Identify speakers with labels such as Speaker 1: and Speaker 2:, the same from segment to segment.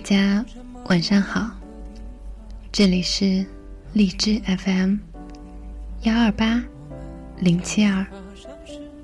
Speaker 1: 大家晚上好，这里是荔枝 FM 幺二八零七二，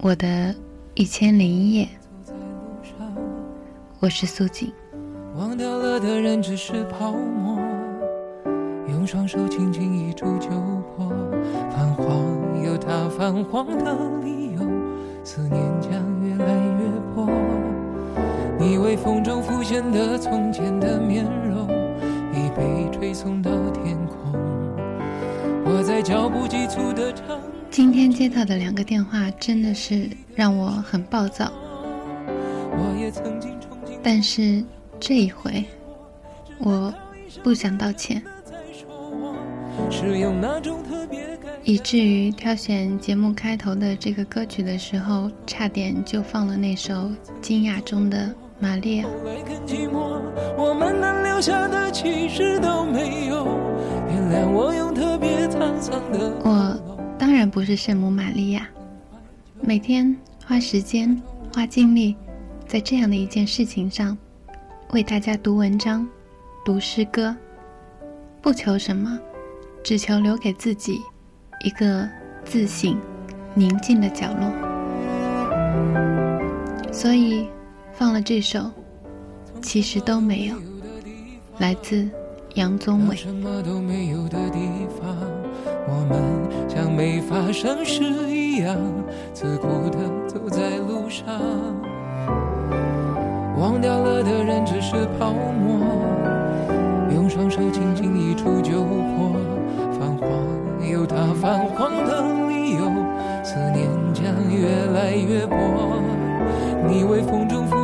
Speaker 1: 我的一千零一夜，我是苏锦。
Speaker 2: 忘掉了的人只是泡沫，用双手轻轻一触就破。泛黄有它泛黄的理由，思念将越来越薄。你微风中浮现的从前的面容，已被吹送到天空。我在脚步急促的唱。
Speaker 1: 今天接到的两个电话真的是让我很暴躁。
Speaker 2: 我也曾经憧憬
Speaker 1: 但是这一回，我不想道歉，
Speaker 2: 是用那种特别感
Speaker 1: 以至于挑选节目开头的这个歌曲的时候，差点就放了那首《惊讶中的玛利亚》。
Speaker 2: 我们能留下的其实都没有。原谅我用特别沧桑的
Speaker 1: 我当然不是圣母玛利亚，每天花时间、花精力在这样的一件事情上，为大家读文章、读诗歌，不求什么，只求留给自己一个自省、宁静的角落。所以，放了这首，其实都没有，来自杨宗纬。
Speaker 2: 什么都没有的地方，我们像没发生事一样，自顾地走在路上。忘掉了的人只是泡沫，用双手轻轻一触就破。泛黄有它泛黄的理由，思念将越来越薄。你微风中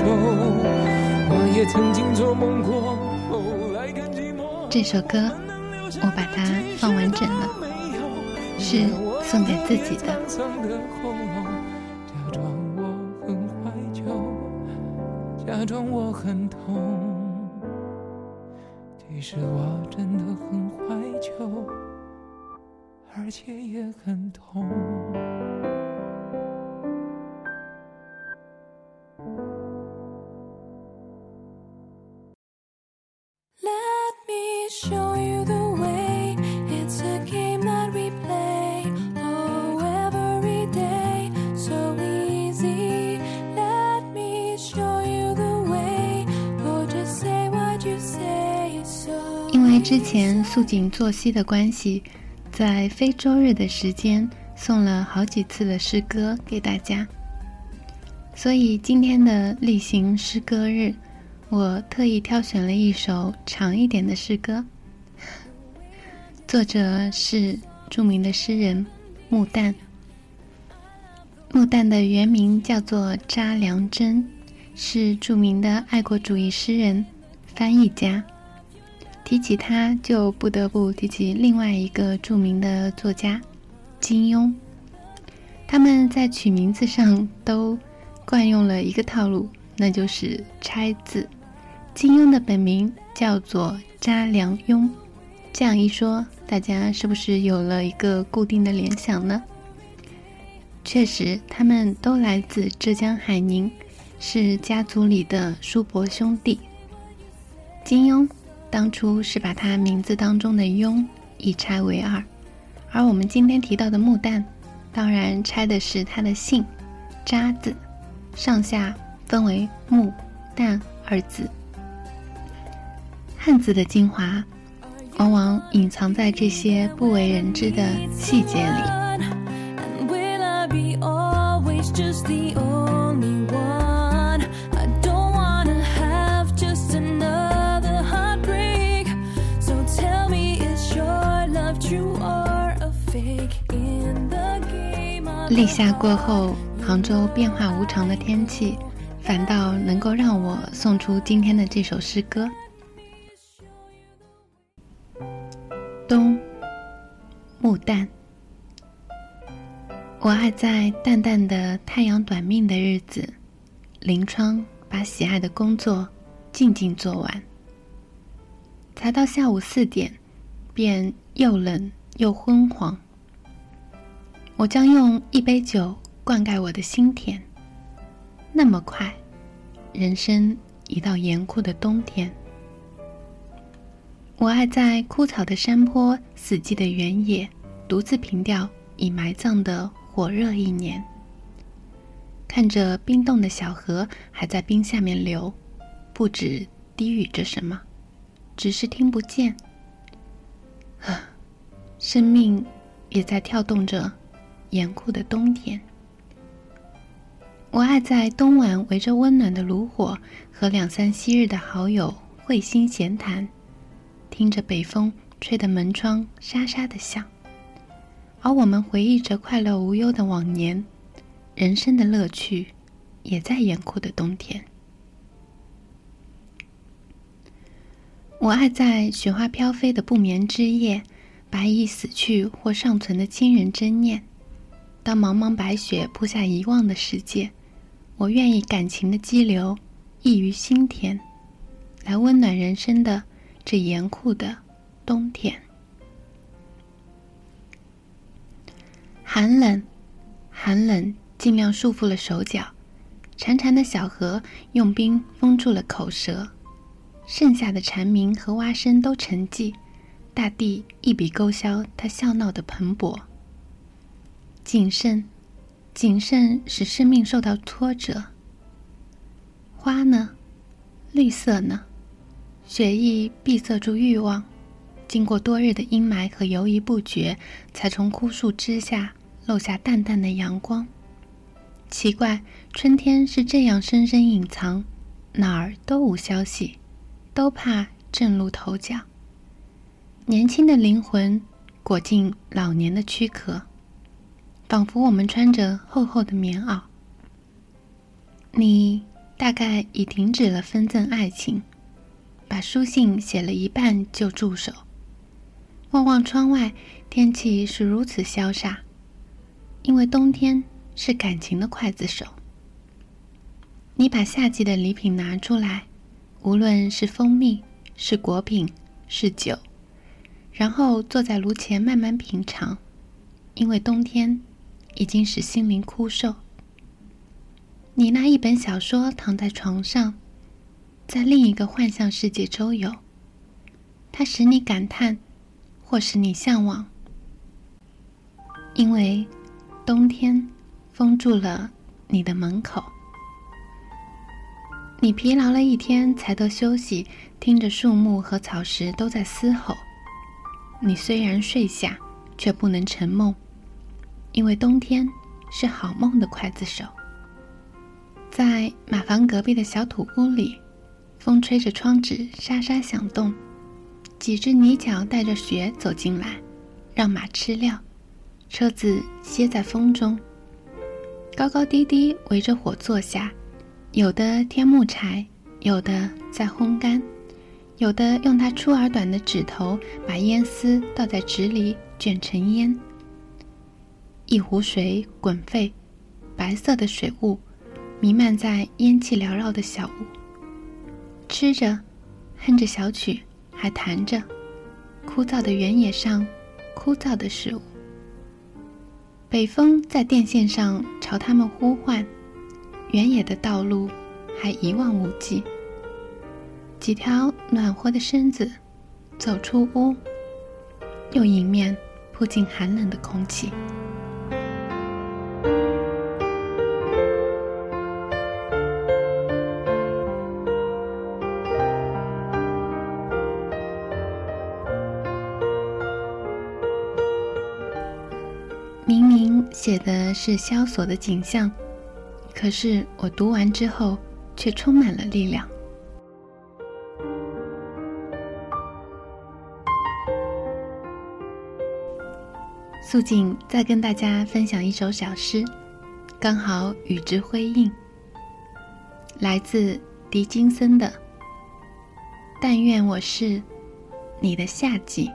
Speaker 2: 愁。我也曾经做梦过，后来更寂寞。
Speaker 1: 这首歌我把它放完整了，是送给自己的。
Speaker 2: 假装我很怀旧，假装我很痛，其实我真的很怀旧，而且也很痛。
Speaker 1: 因为之前素锦作息的关系，在非周日的时间送了好几次的诗歌给大家，所以今天的例行诗歌日，我特意挑选了一首长一点的诗歌，作者是著名的诗人穆旦。穆旦的原名叫做查良铮，是著名的爱国主义诗人、翻译家。提起他，就不得不提起另外一个著名的作家金庸。他们在取名字上都惯用了一个套路，那就是拆字。金庸的本名叫做查良镛，这样一说，大家是不是有了一个固定的联想呢？确实，他们都来自浙江海宁，是家族里的叔伯兄弟。金庸当初是把他名字当中的“庸”一拆为二，而我们今天提到的木旦，当然拆的是他的姓“查”字，上下分为木、旦二字。汉字的精华，往往隐藏在这些不为人知的细节里。立夏过后，杭州变化无常的天气，反倒能够让我送出今天的这首诗歌。冬，木旦。我爱在淡淡的太阳短命的日子，临窗把喜爱的工作静静做完。才到下午四点，便又冷又昏黄。我将用一杯酒灌溉我的心田。那么快，人生已到严酷的冬天。我爱在枯草的山坡、死寂的原野，独自凭吊已埋葬的火热一年。看着冰冻的小河还在冰下面流，不止低语着什么，只是听不见。呵，生命也在跳动着严酷的冬天。我爱在冬晚围着温暖的炉火，和两三昔日的好友会心闲谈，听着北风吹得门窗沙沙的响，而我们回忆着快乐无忧的往年，人生的乐趣也在严酷的冬天。我爱在雪花飘飞的不眠之夜，白蚁死去或尚存的亲人真念。当茫茫白雪铺下遗忘的世界，我愿意感情的激流溢于心田，来温暖人生的这严酷的冬天。寒冷，寒冷，尽量束缚了手脚。潺潺的小河用冰封住了口舌，剩下的蝉鸣和蛙声都沉寂，大地一笔勾销它笑闹的蓬勃。谨慎，谨慎使生命受到挫折。花呢？绿色呢？血液闭塞住欲望，经过多日的阴霾和犹豫不决，才从枯树枝下漏下淡淡的阳光。奇怪，春天是这样深深隐藏，哪儿都无消息，都怕正露头角。年轻的灵魂裹进老年的躯壳。仿佛我们穿着厚厚的棉袄。你大概已停止了分赠爱情，把书信写了一半就住手。望望窗外，天气是如此潇洒，因为冬天是感情的刽子手。你把夏季的礼品拿出来，无论是蜂蜜、是果品、是酒，然后坐在炉前慢慢品尝，因为冬天。已经使心灵枯瘦。你那一本小说躺在床上，在另一个幻象世界周游，它使你感叹，或使你向往，因为冬天封住了你的门口。你疲劳了一天才得休息，听着树木和草石都在嘶吼。你虽然睡下，却不能成梦。因为冬天是好梦的刽子手。在马房隔壁的小土屋里，风吹着窗纸沙沙响动，几只泥脚带着雪走进来，让马吃料。车子歇在风中，高高低低围着火坐下，有的添木柴，有的在烘干，有的用它粗而短的指头把烟丝倒在纸里卷成烟。一壶水滚沸，白色的水雾弥漫在烟气缭绕的小屋。吃着，哼着小曲，还弹着。枯燥的原野上，枯燥的事物。北风在电线上朝他们呼唤，原野的道路还一望无际。几条暖和的身子走出屋，又迎面扑进寒冷的空气。写的是萧索的景象，可是我读完之后却充满了力量。素锦再跟大家分享一首小诗，刚好与之辉映，来自狄金森的《但愿我是你的夏季》。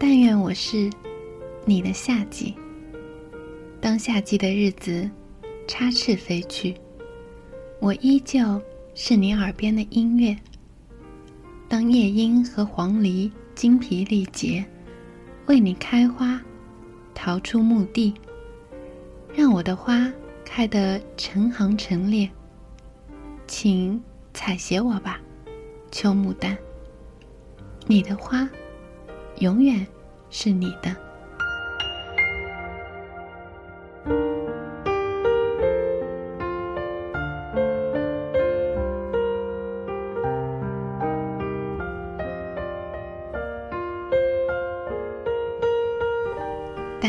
Speaker 1: 但愿我是你的夏季。当夏季的日子插翅飞去，我依旧是你耳边的音乐。当夜莺和黄鹂精疲力竭，为你开花，逃出墓地，让我的花开得成行成列。请采撷我吧，秋牡丹。你的花。永远是你的。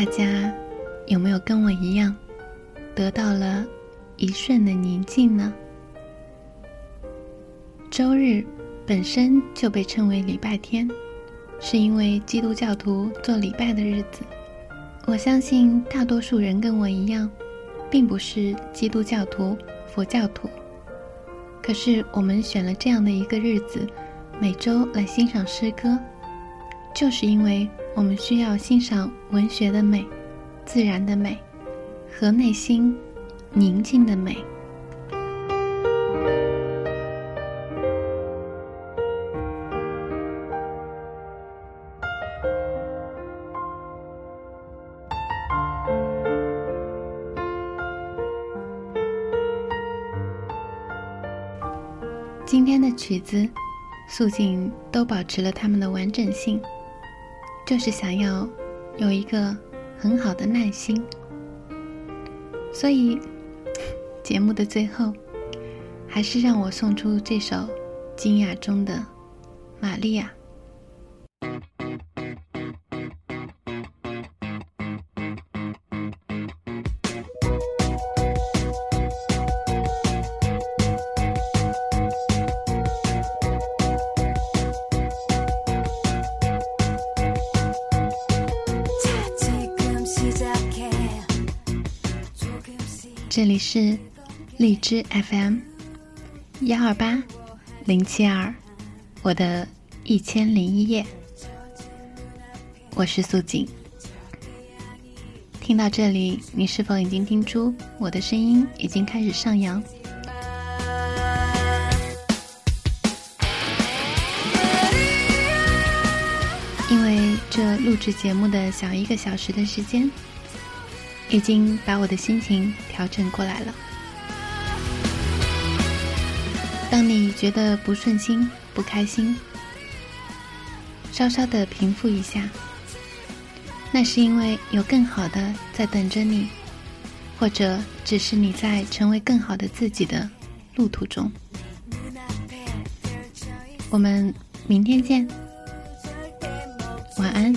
Speaker 1: 大家有没有跟我一样，得到了一瞬的宁静呢？周日本身就被称为礼拜天。是因为基督教徒做礼拜的日子，我相信大多数人跟我一样，并不是基督教徒、佛教徒。可是我们选了这样的一个日子，每周来欣赏诗歌，就是因为我们需要欣赏文学的美、自然的美和内心宁静的美。今天的曲子，素锦都保持了它们的完整性，就是想要有一个很好的耐心。所以，节目的最后，还是让我送出这首惊讶中的《玛利亚》。这里是荔枝 FM 幺二八零七二，我的一千零一夜，我是素锦。听到这里，你是否已经听出我的声音已经开始上扬？因为这录制节目的小一个小时的时间。已经把我的心情调整过来了。当你觉得不顺心、不开心，稍稍的平复一下，那是因为有更好的在等着你，或者只是你在成为更好的自己的路途中。我们明天见。晚安